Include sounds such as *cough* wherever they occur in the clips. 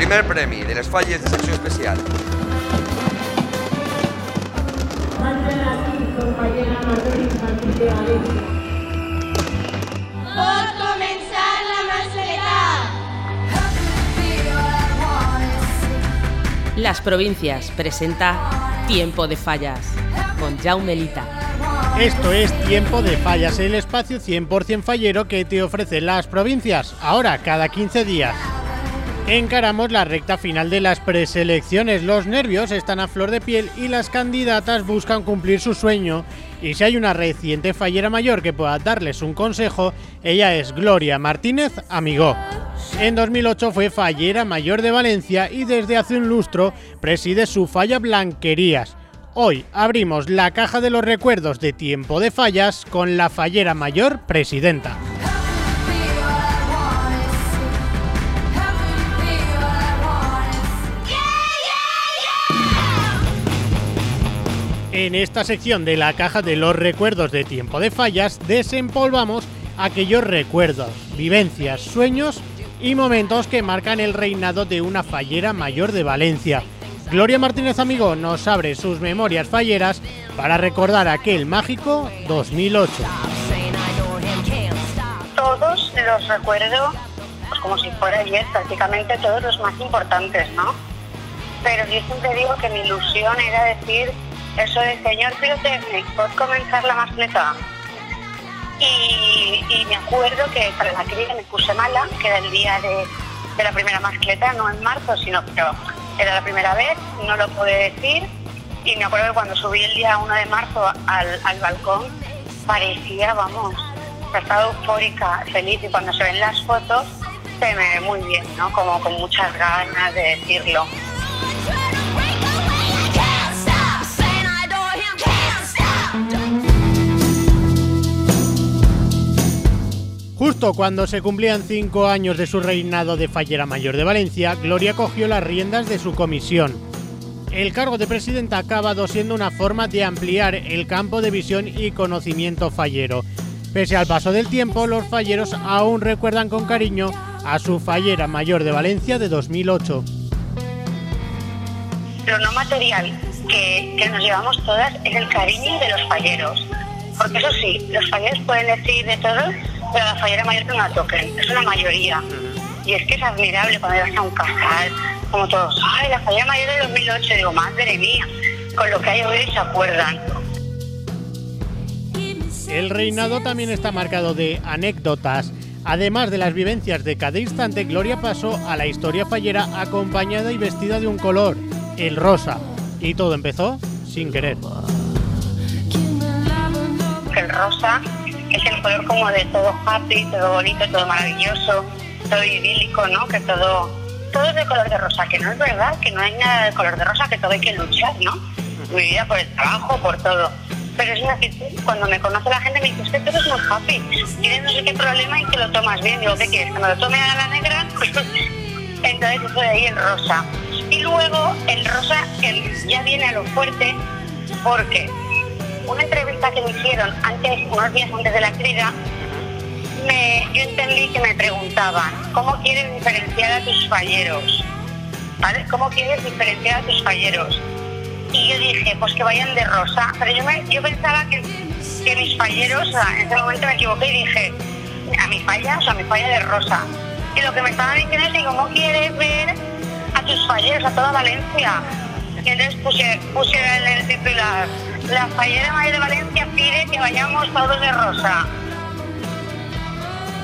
primer premi de les falles de secció especial. Pot comenzar la mascleta. Las provincias presenta Tiempo de Fallas con Jaume Lita. Esto es Tiempo de Fallas, el espacio 100% fallero que te ofrece las provincias, ahora cada 15 días. Encaramos la recta final de las preselecciones, los nervios están a flor de piel y las candidatas buscan cumplir su sueño. Y si hay una reciente fallera mayor que pueda darles un consejo, ella es Gloria Martínez Amigó. En 2008 fue fallera mayor de Valencia y desde hace un lustro preside su falla Blanquerías. Hoy abrimos la caja de los recuerdos de tiempo de fallas con la fallera mayor presidenta. En esta sección de la caja de los recuerdos de tiempo de fallas desempolvamos aquellos recuerdos, vivencias, sueños y momentos que marcan el reinado de una fallera mayor de Valencia. Gloria Martínez Amigo nos abre sus memorias falleras para recordar aquel mágico 2008. todos los recuerdo pues, como si fuera ayer, prácticamente todos los más importantes, ¿no? Pero yo siempre digo que mi ilusión era decir eso de señor pirotecnic, ¿puedo comenzar la mascleta? Y, me acuerdo que para la cría me puse mala, que era el día de, de la primera mascleta, no en marzo, sino que era la primera vez, no lo pude decir. Y me acuerdo que cuando subí el día 1 de marzo al, al balcón, parecía, vamos, estaba eufórica, feliz. Y cuando se ven las fotos, se me ve muy bien, ¿no? Como con muchas ganas de decirlo. Justo cuando se cumplían cinco años de su reinado de fallera mayor de Valencia, Gloria cogió las riendas de su comisión. El cargo de presidenta ha acabado siendo una forma de ampliar el campo de visión y conocimiento fallero. Pese al paso del tiempo, los falleros aún recuerdan con cariño a su fallera mayor de Valencia de 2008. Lo no material que, que nos llevamos todas es el cariño de los falleros. Porque eso sí, los falleros pueden decir de todo, pero la fallera mayor que no la toquen. Es una mayoría. Y es que es admirable cuando vas a un casal, como todos, ay, la fallera mayor de 2008. Digo, madre mía, con lo que hay hoy se acuerdan. El reinado también está marcado de anécdotas. Además de las vivencias de cada instante, Gloria pasó a la historia fallera acompañada y vestida de un color, el rosa. Y todo empezó sin querer. El rosa es el color como de todo happy, todo bonito, todo maravilloso, todo idílico, ¿no? Que todo, todo es de color de rosa, que no es verdad, que no hay nada de color de rosa, que todo hay que luchar, ¿no? Mi vida por el trabajo, por todo. Pero es una actitud, cuando me conoce la gente me dice, es que tú eres muy happy, tienes no sé qué problema y que lo tomas bien. Digo, ¿qué quieres? ¿Que me lo tome a la negra? *laughs* Entonces eso de ahí el rosa. Y luego el rosa el, ya viene a lo fuerte porque una entrevista que me hicieron antes, unos días antes de la crida, me, yo entendí que me preguntaban, ¿cómo quieres diferenciar a tus falleros? ¿Vale? ¿Cómo quieres diferenciar a tus falleros? Y yo dije, pues que vayan de rosa. Pero yo, me, yo pensaba que, que mis falleros, en ese momento me equivoqué y dije, a mi falla, o sea, a mi falla de rosa. Y lo que me estaban diciendo es que cómo quieres ver a tus falleros, a toda Valencia. Y entonces puse, el, el titular, la fallera mayor de Valencia pide que vayamos todos de rosa.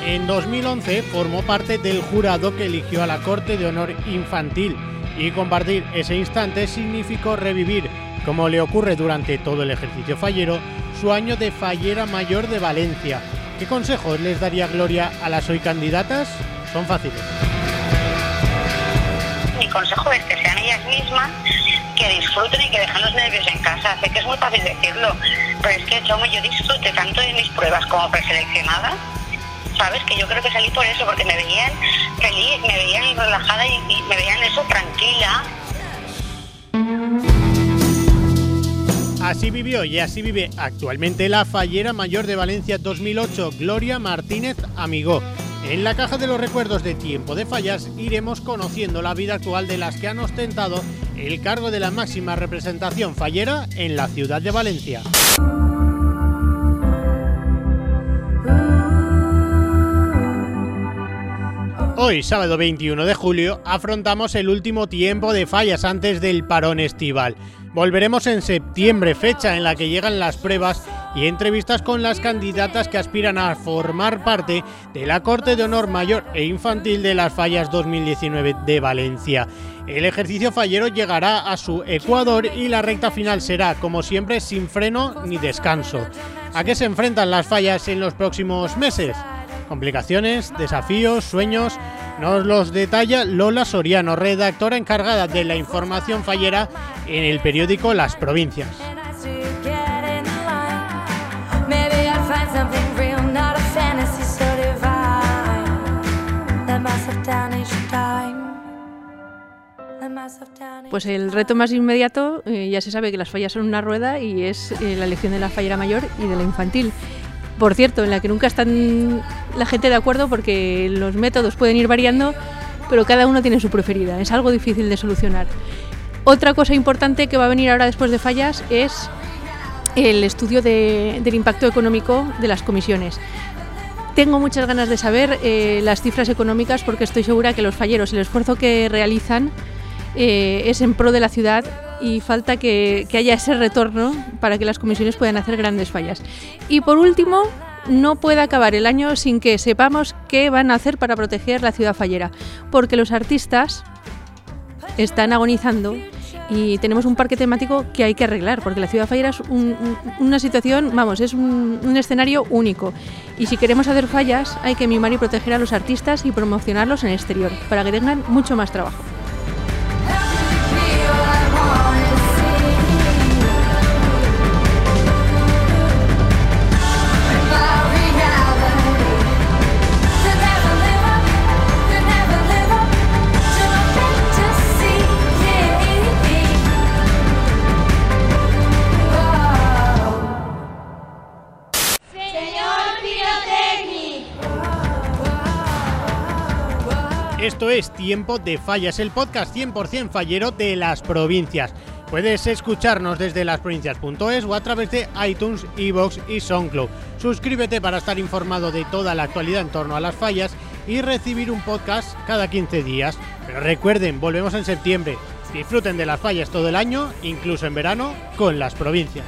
En 2011 formó parte del jurado que eligió a la Corte de Honor Infantil y compartir ese instante significó revivir, como le ocurre durante todo el ejercicio fallero, su año de fallera mayor de Valencia. ¿Qué consejos les daría Gloria a las hoy candidatas? Son fáciles. Consejo es que sean ellas mismas, que disfruten y que dejen los nervios en casa. Sé que es muy fácil decirlo, pero es que Chomo, yo disfruté tanto de mis pruebas como preseleccionada. ¿Sabes? Que yo creo que salí por eso, porque me veían feliz, me veían relajada y, y me veían eso tranquila. Así vivió y así vive actualmente la fallera mayor de Valencia 2008, Gloria Martínez Amigó. En la caja de los recuerdos de Tiempo de Fallas iremos conociendo la vida actual de las que han ostentado el cargo de la máxima representación fallera en la ciudad de Valencia. Hoy, sábado 21 de julio, afrontamos el último tiempo de fallas antes del parón estival. Volveremos en septiembre, fecha en la que llegan las pruebas y entrevistas con las candidatas que aspiran a formar parte de la Corte de Honor Mayor e Infantil de las Fallas 2019 de Valencia. El ejercicio fallero llegará a su ecuador y la recta final será, como siempre, sin freno ni descanso. ¿A qué se enfrentan las fallas en los próximos meses? Complicaciones, desafíos, sueños, nos los detalla Lola Soriano, redactora encargada de la información fallera en el periódico Las Provincias. Pues el reto más inmediato, eh, ya se sabe que las fallas son una rueda y es eh, la elección de la fallera mayor y de la infantil por cierto, en la que nunca están la gente de acuerdo porque los métodos pueden ir variando, pero cada uno tiene su preferida. Es algo difícil de solucionar. Otra cosa importante que va a venir ahora después de fallas es el estudio del impacto económico de las comisiones. Tengo muchas ganas de saber eh, las cifras económicas porque estoy segura que los falleros, el esfuerzo que realizan eh, es en pro de la ciudad y falta que, haya ese retorno para que las comisiones puedan hacer grandes fallas. Y por último, no puede acabar el año sin que sepamos qué van a hacer para proteger la ciudad fallera, porque los artistas están agonizando y tenemos un parque temático que hay que arreglar, porque la ciudad fallera es una situación, vamos, es un, un, escenario único. Y si queremos hacer fallas, hay que mimar y proteger a los artistas y promocionarlos en el exterior, para que tengan mucho más trabajo. Esto es Tiempo de Fallas, el podcast 100% fallero de las provincias. Puedes escucharnos desde lasprovincias.es o a través de iTunes, Evox y SoundCloud. Suscríbete para estar informado de toda la actualidad en torno a las fallas y recibir un podcast cada 15 días. Pero recuerden, volvemos en septiembre. Disfruten de las fallas todo el año, incluso en verano, con las provincias.